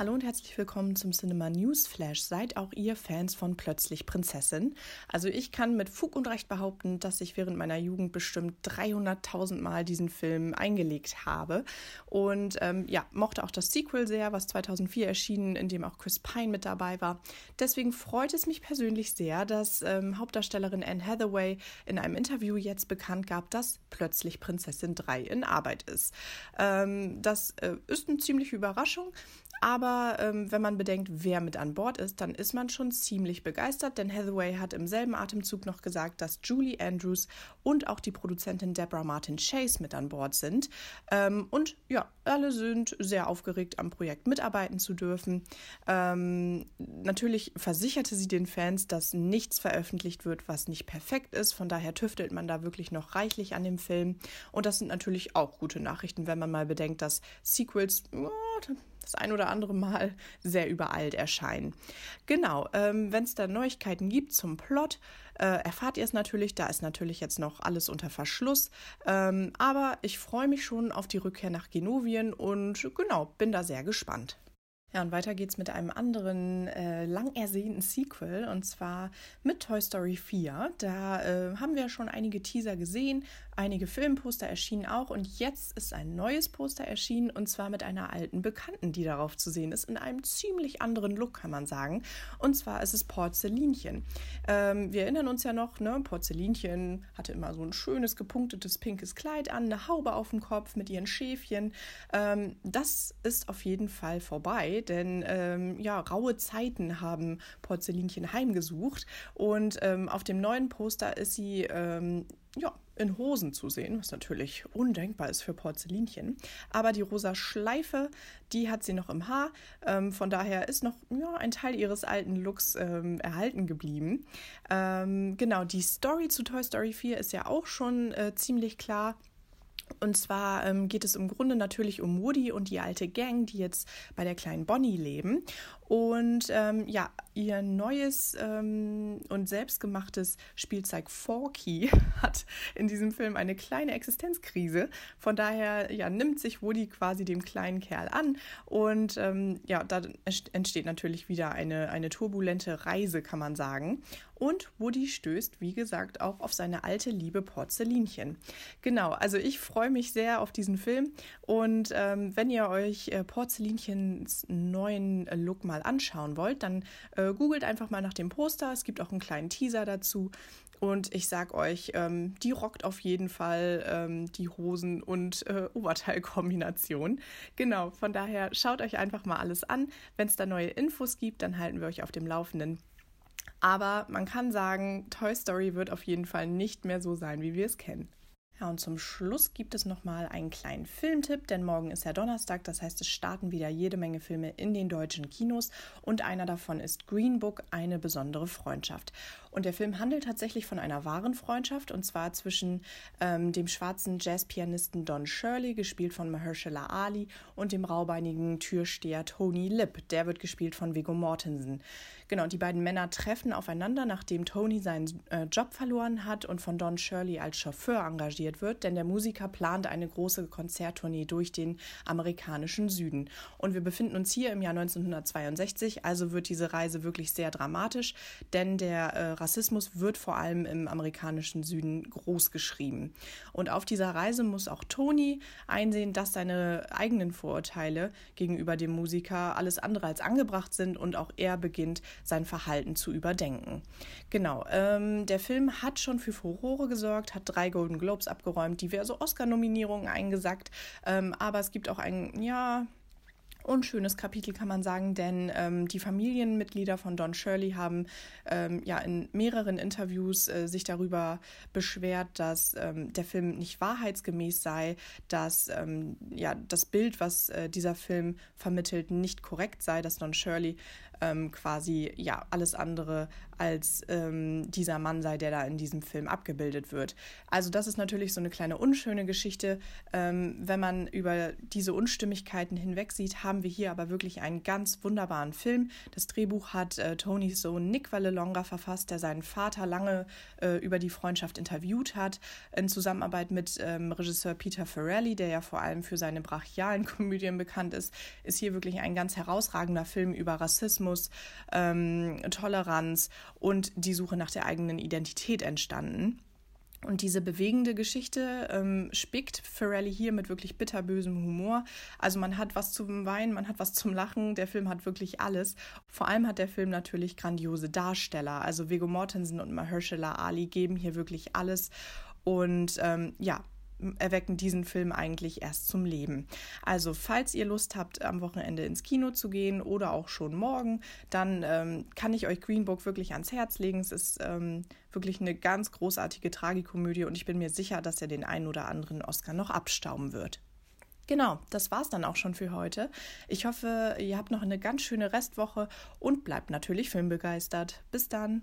Hallo und herzlich willkommen zum Cinema News Flash. Seid auch ihr Fans von Plötzlich Prinzessin? Also ich kann mit Fug und Recht behaupten, dass ich während meiner Jugend bestimmt 300.000 Mal diesen Film eingelegt habe und ähm, ja, mochte auch das Sequel sehr, was 2004 erschienen, in dem auch Chris Pine mit dabei war. Deswegen freut es mich persönlich sehr, dass ähm, Hauptdarstellerin Anne Hathaway in einem Interview jetzt bekannt gab, dass Plötzlich Prinzessin 3 in Arbeit ist. Ähm, das äh, ist eine ziemliche Überraschung, aber ähm, wenn man bedenkt, wer mit an Bord ist, dann ist man schon ziemlich begeistert, denn Hathaway hat im selben Atemzug noch gesagt, dass Julie Andrews und auch die Produzentin Deborah Martin Chase mit an Bord sind. Ähm, und ja, alle sind sehr aufgeregt, am Projekt mitarbeiten zu dürfen. Ähm, natürlich versicherte sie den Fans, dass nichts veröffentlicht wird, was nicht perfekt ist. Von daher tüftelt man da wirklich noch reichlich an dem Film. Und das sind natürlich auch gute Nachrichten, wenn man mal bedenkt, dass Sequels. Oh, das ein oder andere Mal sehr übereilt erscheinen. Genau, ähm, wenn es da Neuigkeiten gibt zum Plot, äh, erfahrt ihr es natürlich. Da ist natürlich jetzt noch alles unter Verschluss. Ähm, aber ich freue mich schon auf die Rückkehr nach Genovien und genau, bin da sehr gespannt. Ja, und weiter geht's mit einem anderen äh, lang ersehnten Sequel und zwar mit Toy Story 4. Da äh, haben wir schon einige Teaser gesehen, einige Filmposter erschienen auch und jetzt ist ein neues Poster erschienen und zwar mit einer alten Bekannten, die darauf zu sehen ist, in einem ziemlich anderen Look, kann man sagen. Und zwar ist es Porzellinchen. Ähm, wir erinnern uns ja noch, ne, Porzellinchen hatte immer so ein schönes gepunktetes pinkes Kleid an, eine Haube auf dem Kopf mit ihren Schäfchen. Ähm, das ist auf jeden Fall vorbei denn ähm, ja, raue Zeiten haben Porzellinchen heimgesucht und ähm, auf dem neuen Poster ist sie ähm, ja, in Hosen zu sehen, was natürlich undenkbar ist für Porzellinchen. Aber die rosa Schleife, die hat sie noch im Haar. Ähm, von daher ist noch ja, ein Teil ihres alten Looks ähm, erhalten geblieben. Ähm, genau, die Story zu Toy Story 4 ist ja auch schon äh, ziemlich klar. Und zwar ähm, geht es im Grunde natürlich um Woody und die alte Gang, die jetzt bei der kleinen Bonnie leben. Und ähm, ja, ihr neues ähm, und selbstgemachtes Spielzeug Forky hat in diesem Film eine kleine Existenzkrise. Von daher ja, nimmt sich Woody quasi dem kleinen Kerl an. Und ähm, ja, da entsteht natürlich wieder eine, eine turbulente Reise, kann man sagen. Und Woody stößt, wie gesagt, auch auf seine alte Liebe Porzellinchen. Genau, also ich freue mich sehr auf diesen Film. Und ähm, wenn ihr euch äh, Porzellinchens neuen Look mal anschauen wollt, dann äh, googelt einfach mal nach dem Poster. Es gibt auch einen kleinen Teaser dazu. Und ich sag euch, ähm, die rockt auf jeden Fall ähm, die Hosen- und äh, Oberteilkombination. Genau, von daher schaut euch einfach mal alles an. Wenn es da neue Infos gibt, dann halten wir euch auf dem Laufenden. Aber man kann sagen, Toy Story wird auf jeden Fall nicht mehr so sein, wie wir es kennen. Ja, und zum Schluss gibt es nochmal einen kleinen Filmtipp, denn morgen ist ja Donnerstag, das heißt, es starten wieder jede Menge Filme in den deutschen Kinos und einer davon ist Green Book, eine besondere Freundschaft. Und der Film handelt tatsächlich von einer wahren Freundschaft und zwar zwischen ähm, dem schwarzen Jazzpianisten Don Shirley, gespielt von Mahershala Ali, und dem raubeinigen Türsteher Tony Lip, der wird gespielt von Viggo Mortensen. Genau, die beiden Männer treffen aufeinander, nachdem Tony seinen äh, Job verloren hat und von Don Shirley als Chauffeur engagiert organisiert wird, denn der Musiker plant eine große Konzerttournee durch den amerikanischen Süden. Und wir befinden uns hier im Jahr 1962, also wird diese Reise wirklich sehr dramatisch, denn der äh, Rassismus wird vor allem im amerikanischen Süden groß geschrieben. Und auf dieser Reise muss auch Tony einsehen, dass seine eigenen Vorurteile gegenüber dem Musiker alles andere als angebracht sind und auch er beginnt, sein Verhalten zu überdenken. Genau, ähm, der Film hat schon für Furore gesorgt, hat drei Golden Globes abgeräumt, diverse Oscar-Nominierungen eingesackt. Ähm, aber es gibt auch ein, ja, unschönes Kapitel, kann man sagen, denn ähm, die Familienmitglieder von Don Shirley haben ähm, ja in mehreren Interviews äh, sich darüber beschwert, dass ähm, der Film nicht wahrheitsgemäß sei, dass ähm, ja das Bild, was äh, dieser Film vermittelt, nicht korrekt sei, dass Don Shirley ähm, quasi ja alles andere als ähm, dieser Mann sei, der da in diesem Film abgebildet wird. Also das ist natürlich so eine kleine unschöne Geschichte. Ähm, wenn man über diese Unstimmigkeiten hinweg sieht, haben wir hier aber wirklich einen ganz wunderbaren Film. Das Drehbuch hat äh, Tonys Sohn Nick Vallelonga verfasst, der seinen Vater lange äh, über die Freundschaft interviewt hat, in Zusammenarbeit mit ähm, Regisseur Peter Farrelly, der ja vor allem für seine brachialen Komödien bekannt ist, ist hier wirklich ein ganz herausragender Film über Rassismus, ähm, Toleranz und die Suche nach der eigenen Identität entstanden. Und diese bewegende Geschichte ähm, spickt Ferrelli hier mit wirklich bitterbösem Humor. Also man hat was zum Weinen, man hat was zum Lachen. Der Film hat wirklich alles. Vor allem hat der Film natürlich grandiose Darsteller. Also Viggo Mortensen und Mahershala Ali geben hier wirklich alles. Und ähm, ja, erwecken diesen Film eigentlich erst zum Leben. Also, falls ihr Lust habt, am Wochenende ins Kino zu gehen oder auch schon morgen, dann ähm, kann ich euch Green Book wirklich ans Herz legen. Es ist ähm, wirklich eine ganz großartige Tragikomödie und ich bin mir sicher, dass er den einen oder anderen Oscar noch abstauben wird. Genau, das war's dann auch schon für heute. Ich hoffe, ihr habt noch eine ganz schöne Restwoche und bleibt natürlich filmbegeistert. Bis dann.